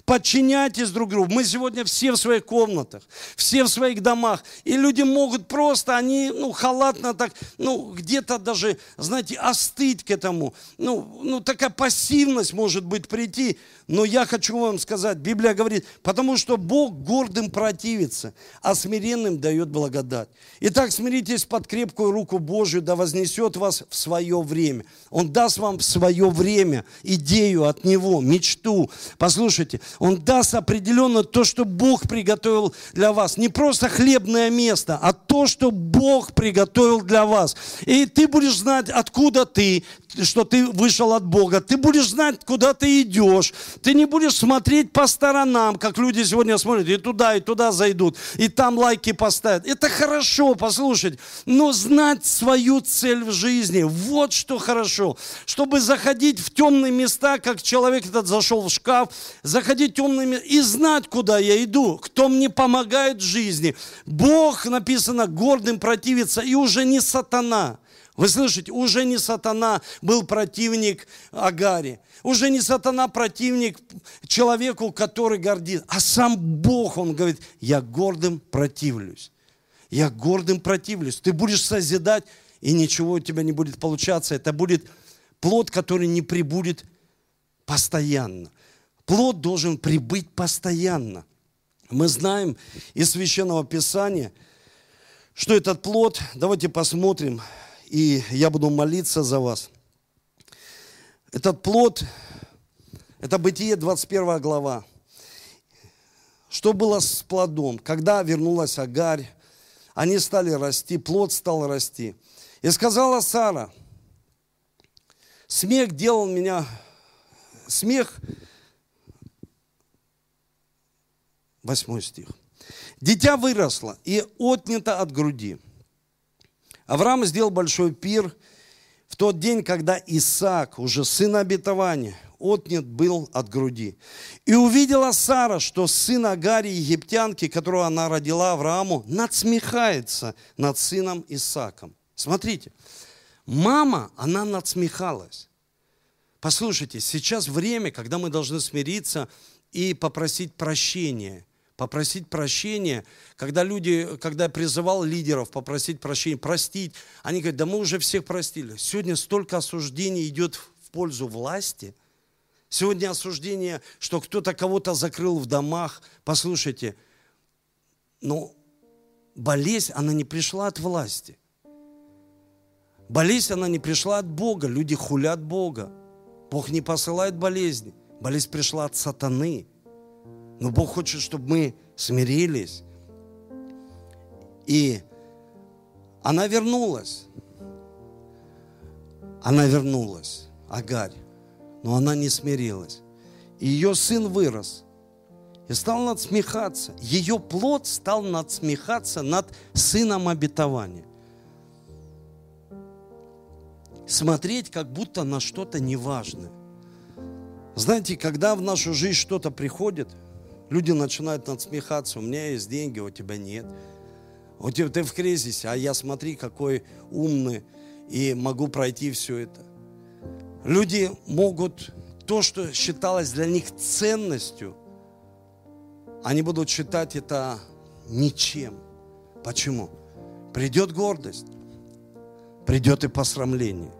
подчиняйтесь друг другу. Мы сегодня все в своих комнатах, все в своих домах. И люди могут просто, они, ну, халатно так, ну, где-то даже, знаете, остыть к этому. Ну, ну, такая пассивность может быть прийти. Но я хочу вам сказать, Библия говорит, потому что Бог гордым противится, а смиренным дает благодать. Итак, смиритесь под крепкую руку Божью, да вознесет вас в свое время. Он даст вам свое время идею от Него, мечту. Послушайте, он даст определенно то, что Бог приготовил для вас. Не просто хлебное место, а то, что Бог приготовил для вас. И ты будешь знать, откуда ты, что ты вышел от Бога. Ты будешь знать, куда ты идешь. Ты не будешь смотреть по сторонам, как люди сегодня смотрят, и туда, и туда зайдут, и там лайки поставят. Это хорошо, послушать, но знать свою цель в жизни, вот что хорошо. Чтобы заходить в темные места, как человек этот зашел в шкаф, заходить места и знать, куда я иду, кто мне помогает в жизни. Бог, написано, гордым противится, и уже не сатана. Вы слышите, уже не сатана был противник Агаре. Уже не сатана противник человеку, который гордит. А сам Бог, он говорит, я гордым противлюсь. Я гордым противлюсь. Ты будешь созидать, и ничего у тебя не будет получаться. Это будет плод, который не прибудет постоянно. Плод должен прибыть постоянно. Мы знаем из Священного Писания, что этот плод, давайте посмотрим, и я буду молиться за вас. Этот плод, это Бытие 21 глава. Что было с плодом? Когда вернулась Агарь, они стали расти, плод стал расти. И сказала Сара, смех делал меня, смех, восьмой стих. Дитя выросло и отнято от груди. Авраам сделал большой пир в тот день, когда Исаак, уже сын обетования, отнят был от груди. И увидела Сара, что сын Агари, египтянки, которого она родила Аврааму, надсмехается над сыном Исааком. Смотрите, мама, она надсмехалась. Послушайте, сейчас время, когда мы должны смириться и попросить прощения попросить прощения, когда люди, когда я призывал лидеров попросить прощения, простить, они говорят, да мы уже всех простили. Сегодня столько осуждений идет в пользу власти. Сегодня осуждение, что кто-то кого-то закрыл в домах. Послушайте, но болезнь, она не пришла от власти. Болезнь, она не пришла от Бога. Люди хулят Бога. Бог не посылает болезни. Болезнь пришла от сатаны. Но Бог хочет, чтобы мы смирились. И она вернулась. Она вернулась, Агарь. Но она не смирилась. И ее сын вырос. И стал надсмехаться. Ее плод стал надсмехаться над сыном обетования. Смотреть как будто на что-то неважное. Знаете, когда в нашу жизнь что-то приходит – Люди начинают надсмехаться, у меня есть деньги, у тебя нет. У тебя, ты в кризисе, а я смотри, какой умный, и могу пройти все это. Люди могут то, что считалось для них ценностью, они будут считать это ничем. Почему? Придет гордость, придет и посрамление.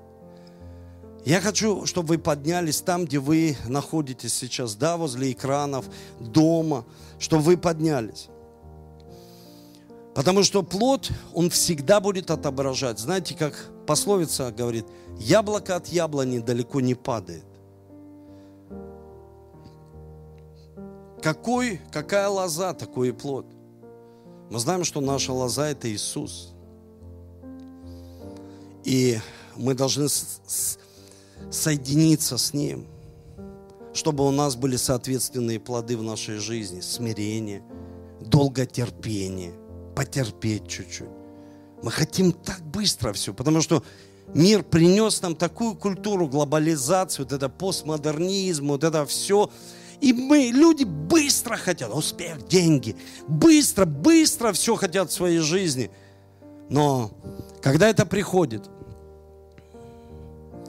Я хочу, чтобы вы поднялись там, где вы находитесь сейчас, да, возле экранов, дома, чтобы вы поднялись. Потому что плод, он всегда будет отображать. Знаете, как пословица говорит, яблоко от яблони далеко не падает. Какой, какая лоза, такой и плод. Мы знаем, что наша лоза – это Иисус. И мы должны соединиться с Ним, чтобы у нас были соответственные плоды в нашей жизни, смирение, долготерпение, потерпеть чуть-чуть. Мы хотим так быстро все, потому что мир принес нам такую культуру, глобализацию, вот это постмодернизм, вот это все. И мы, люди быстро хотят, успех, деньги, быстро, быстро все хотят в своей жизни. Но когда это приходит,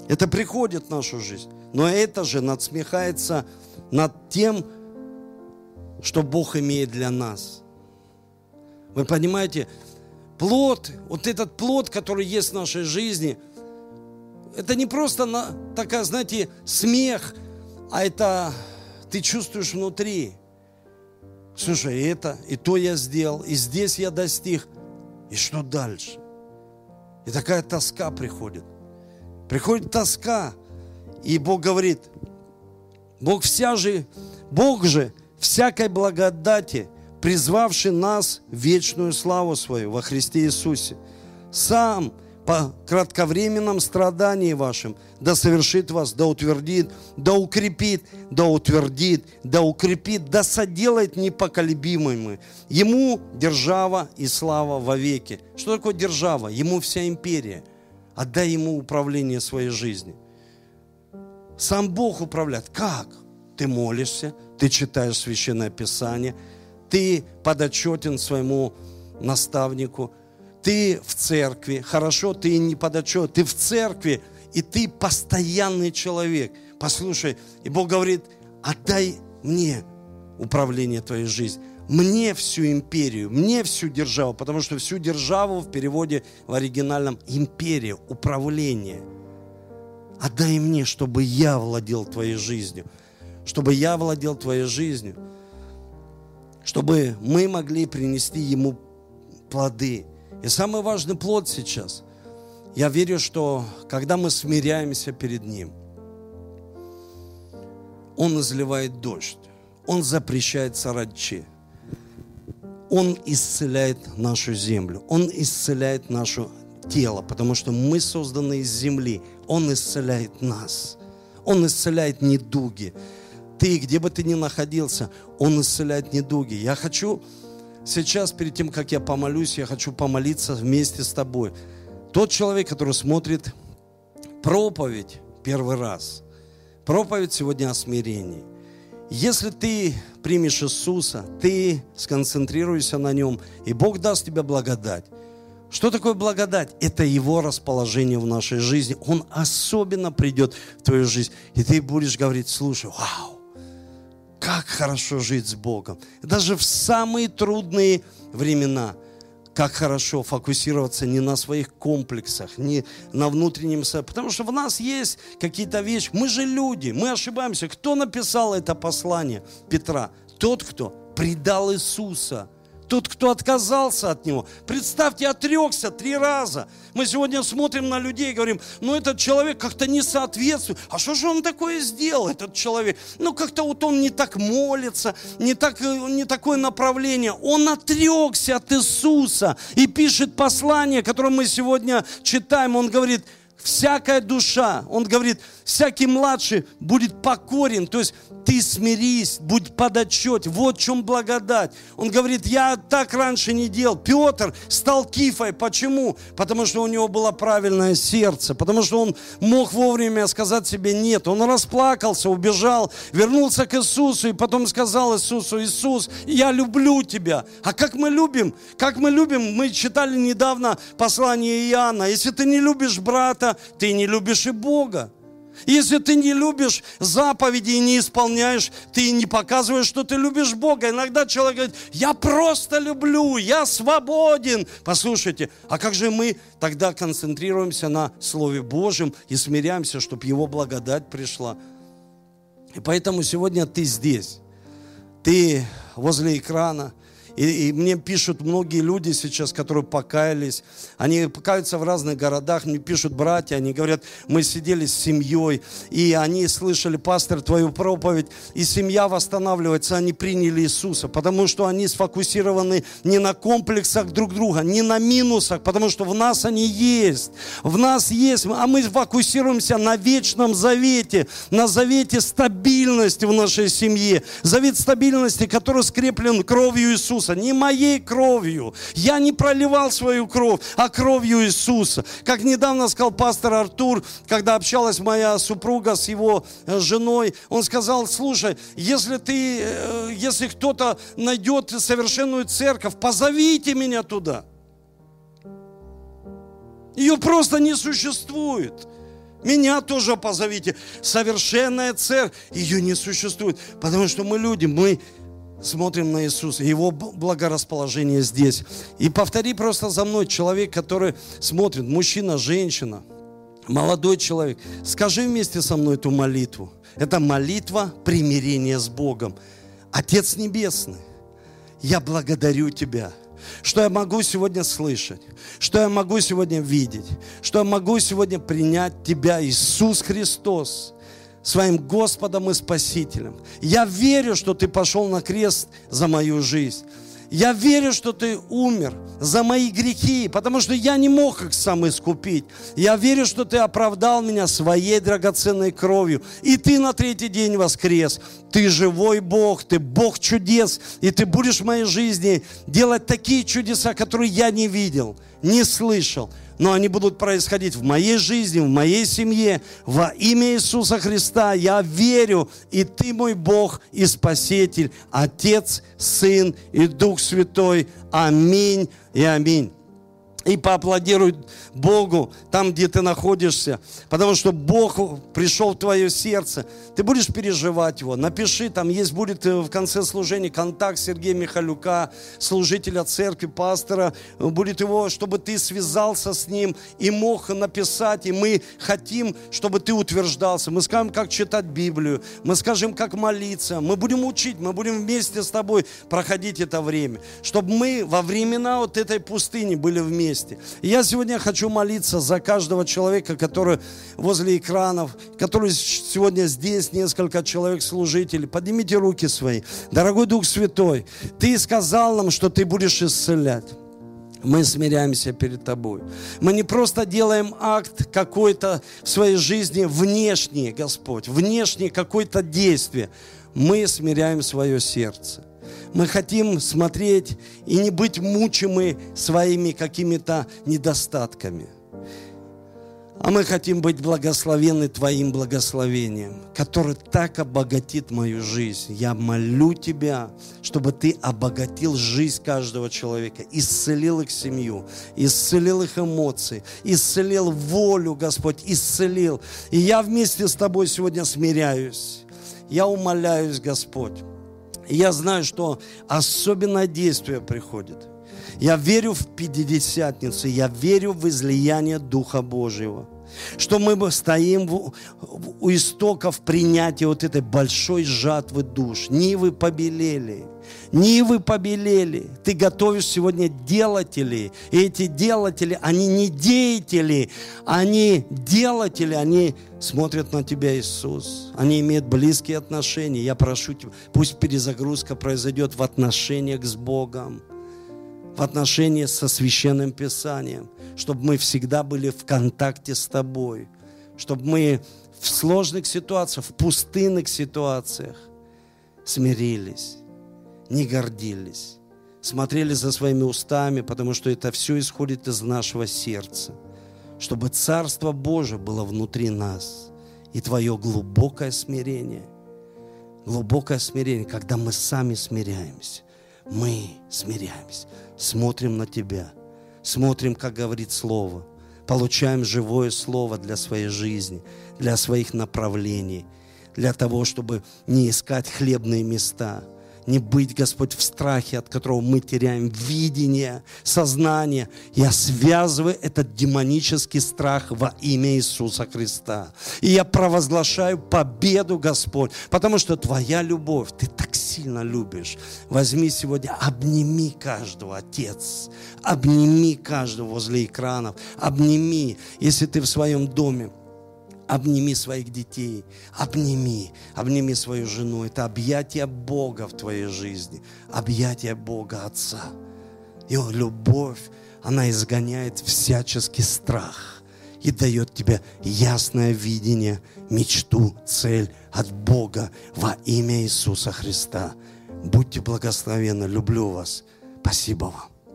это приходит в нашу жизнь, но это же надсмехается над тем, что Бог имеет для нас. Вы понимаете, плод, вот этот плод, который есть в нашей жизни, это не просто на, такая, знаете, смех, а это ты чувствуешь внутри. Слушай, это, и то я сделал, и здесь я достиг. И что дальше? И такая тоска приходит. Приходит тоска. И Бог говорит, Бог вся же, Бог же всякой благодати – призвавший нас в вечную славу свою во Христе Иисусе. Сам по кратковременном страдании вашим да совершит вас, да утвердит, да укрепит, да утвердит, да укрепит, да соделает непоколебимыми. Ему держава и слава вовеки. Что такое держава? Ему вся империя. Отдай ему управление своей жизни. Сам Бог управляет. Как? Ты молишься, ты читаешь Священное Писание – ты подотчетен своему наставнику, ты в церкви, хорошо, ты не подотчет, ты в церкви, и ты постоянный человек. Послушай, и Бог говорит, отдай мне управление твоей жизнью, мне всю империю, мне всю державу, потому что всю державу в переводе в оригинальном империя, управление. Отдай мне, чтобы я владел твоей жизнью, чтобы я владел твоей жизнью – чтобы мы могли принести Ему плоды. И самый важный плод сейчас, я верю, что когда мы смиряемся перед Ним, Он изливает дождь, Он запрещает саранче, Он исцеляет нашу землю, Он исцеляет наше тело, потому что мы созданы из земли, Он исцеляет нас, Он исцеляет недуги, ты, где бы ты ни находился, Он исцеляет недуги. Я хочу сейчас, перед тем, как я помолюсь, я хочу помолиться вместе с тобой. Тот человек, который смотрит проповедь первый раз, проповедь сегодня о смирении. Если ты примешь Иисуса, ты сконцентрируешься на Нем, и Бог даст тебе благодать. Что такое благодать? Это Его расположение в нашей жизни. Он особенно придет в твою жизнь. И ты будешь говорить, слушай, вау, как хорошо жить с Богом. Даже в самые трудные времена. Как хорошо фокусироваться не на своих комплексах, не на внутреннем... Потому что в нас есть какие-то вещи. Мы же люди, мы ошибаемся. Кто написал это послание Петра? Тот, кто предал Иисуса – тот, кто отказался от него. Представьте, отрекся три раза. Мы сегодня смотрим на людей и говорим, ну этот человек как-то не соответствует. А что же он такое сделал, этот человек? Ну как-то вот он не так молится, не, так, не такое направление. Он отрекся от Иисуса и пишет послание, которое мы сегодня читаем. Он говорит, всякая душа, он говорит, всякий младший будет покорен, то есть ты смирись, будь подотчет, вот в чем благодать. Он говорит, я так раньше не делал. Петр стал кифой, почему? Потому что у него было правильное сердце, потому что он мог вовремя сказать себе нет. Он расплакался, убежал, вернулся к Иисусу и потом сказал Иисусу, Иисус, я люблю тебя. А как мы любим? Как мы любим? Мы читали недавно послание Иоанна. Если ты не любишь брата, ты не любишь и Бога. Если ты не любишь заповеди и не исполняешь, ты не показываешь, что ты любишь Бога. Иногда человек говорит, я просто люблю, я свободен. Послушайте, а как же мы тогда концентрируемся на Слове Божьем и смиряемся, чтобы Его благодать пришла? И поэтому сегодня ты здесь, ты возле экрана, и, и мне пишут многие люди сейчас, которые покаялись. Они покаются в разных городах. Мне пишут братья, они говорят, мы сидели с семьей, и они слышали, пастор, твою проповедь, и семья восстанавливается, они приняли Иисуса, потому что они сфокусированы не на комплексах друг друга, не на минусах, потому что в нас они есть. В нас есть, а мы фокусируемся на вечном завете, на завете стабильности в нашей семье. Завет стабильности, который скреплен кровью Иисуса. Иисуса, не моей кровью. Я не проливал свою кровь, а кровью Иисуса. Как недавно сказал пастор Артур, когда общалась моя супруга с его э, женой, он сказал, слушай, если ты, э, если кто-то найдет совершенную церковь, позовите меня туда. Ее просто не существует. Меня тоже позовите. Совершенная церковь, ее не существует. Потому что мы люди, мы смотрим на Иисуса, Его благорасположение здесь. И повтори просто за мной, человек, который смотрит, мужчина, женщина, молодой человек, скажи вместе со мной эту молитву. Это молитва примирения с Богом. Отец Небесный, я благодарю Тебя – что я могу сегодня слышать, что я могу сегодня видеть, что я могу сегодня принять Тебя, Иисус Христос, своим Господом и Спасителем. Я верю, что Ты пошел на крест за мою жизнь. Я верю, что Ты умер за мои грехи, потому что я не мог их сам искупить. Я верю, что Ты оправдал меня своей драгоценной кровью. И Ты на третий день воскрес. Ты живой Бог, Ты Бог чудес. И Ты будешь в моей жизни делать такие чудеса, которые я не видел, не слышал но они будут происходить в моей жизни, в моей семье. Во имя Иисуса Христа я верю, и Ты мой Бог и Спаситель, Отец, Сын и Дух Святой. Аминь и аминь и поаплодируй Богу там, где ты находишься, потому что Бог пришел в твое сердце. Ты будешь переживать его. Напиши, там есть будет э, в конце служения контакт Сергея Михалюка, служителя церкви, пастора. Будет его, чтобы ты связался с ним и мог написать. И мы хотим, чтобы ты утверждался. Мы скажем, как читать Библию. Мы скажем, как молиться. Мы будем учить, мы будем вместе с тобой проходить это время. Чтобы мы во времена вот этой пустыни были вместе вместе. И я сегодня хочу молиться за каждого человека, который возле экранов, который сегодня здесь, несколько человек служителей. Поднимите руки свои. Дорогой Дух Святой, Ты сказал нам, что Ты будешь исцелять. Мы смиряемся перед Тобой. Мы не просто делаем акт какой-то в своей жизни внешний, Господь, внешнее какое-то действие. Мы смиряем свое сердце. Мы хотим смотреть и не быть мучимы своими какими-то недостатками. А мы хотим быть благословены Твоим благословением, которое так обогатит мою жизнь. Я молю Тебя, чтобы Ты обогатил жизнь каждого человека, исцелил их семью, исцелил их эмоции, исцелил волю, Господь, исцелил. И я вместе с Тобой сегодня смиряюсь. Я умоляюсь, Господь, и я знаю, что особенное действие приходит. Я верю в Пятидесятницу, я верю в излияние Духа Божьего. Что мы стоим у истоков принятия вот этой большой жатвы душ. Нивы побелели. Нивы побелели. Ты готовишь сегодня делателей. И эти делатели, они не деятели, они делатели, они смотрят на тебя, Иисус. Они имеют близкие отношения. Я прошу тебя, пусть перезагрузка произойдет в отношениях с Богом, в отношениях со Священным Писанием, чтобы мы всегда были в контакте с Тобой, чтобы мы в сложных ситуациях, в пустынных ситуациях смирились, не гордились, смотрели за своими устами, потому что это все исходит из нашего сердца – чтобы Царство Божие было внутри нас. И твое глубокое смирение, глубокое смирение, когда мы сами смиряемся, мы смиряемся, смотрим на Тебя, смотрим, как говорит Слово, получаем живое Слово для своей жизни, для своих направлений, для того, чтобы не искать хлебные места – не быть, Господь, в страхе, от которого мы теряем видение, сознание. Я связываю этот демонический страх во имя Иисуса Христа. И я провозглашаю победу, Господь, потому что Твоя любовь, Ты так сильно любишь. Возьми сегодня, обними каждого, Отец, обними каждого возле экранов, обними, если ты в своем доме, Обними своих детей, обними, обними свою жену. Это объятие Бога в твоей жизни, объятие Бога Отца. Его любовь, она изгоняет всяческий страх и дает тебе ясное видение, мечту, цель от Бога во имя Иисуса Христа. Будьте благословенны, люблю вас. Спасибо вам.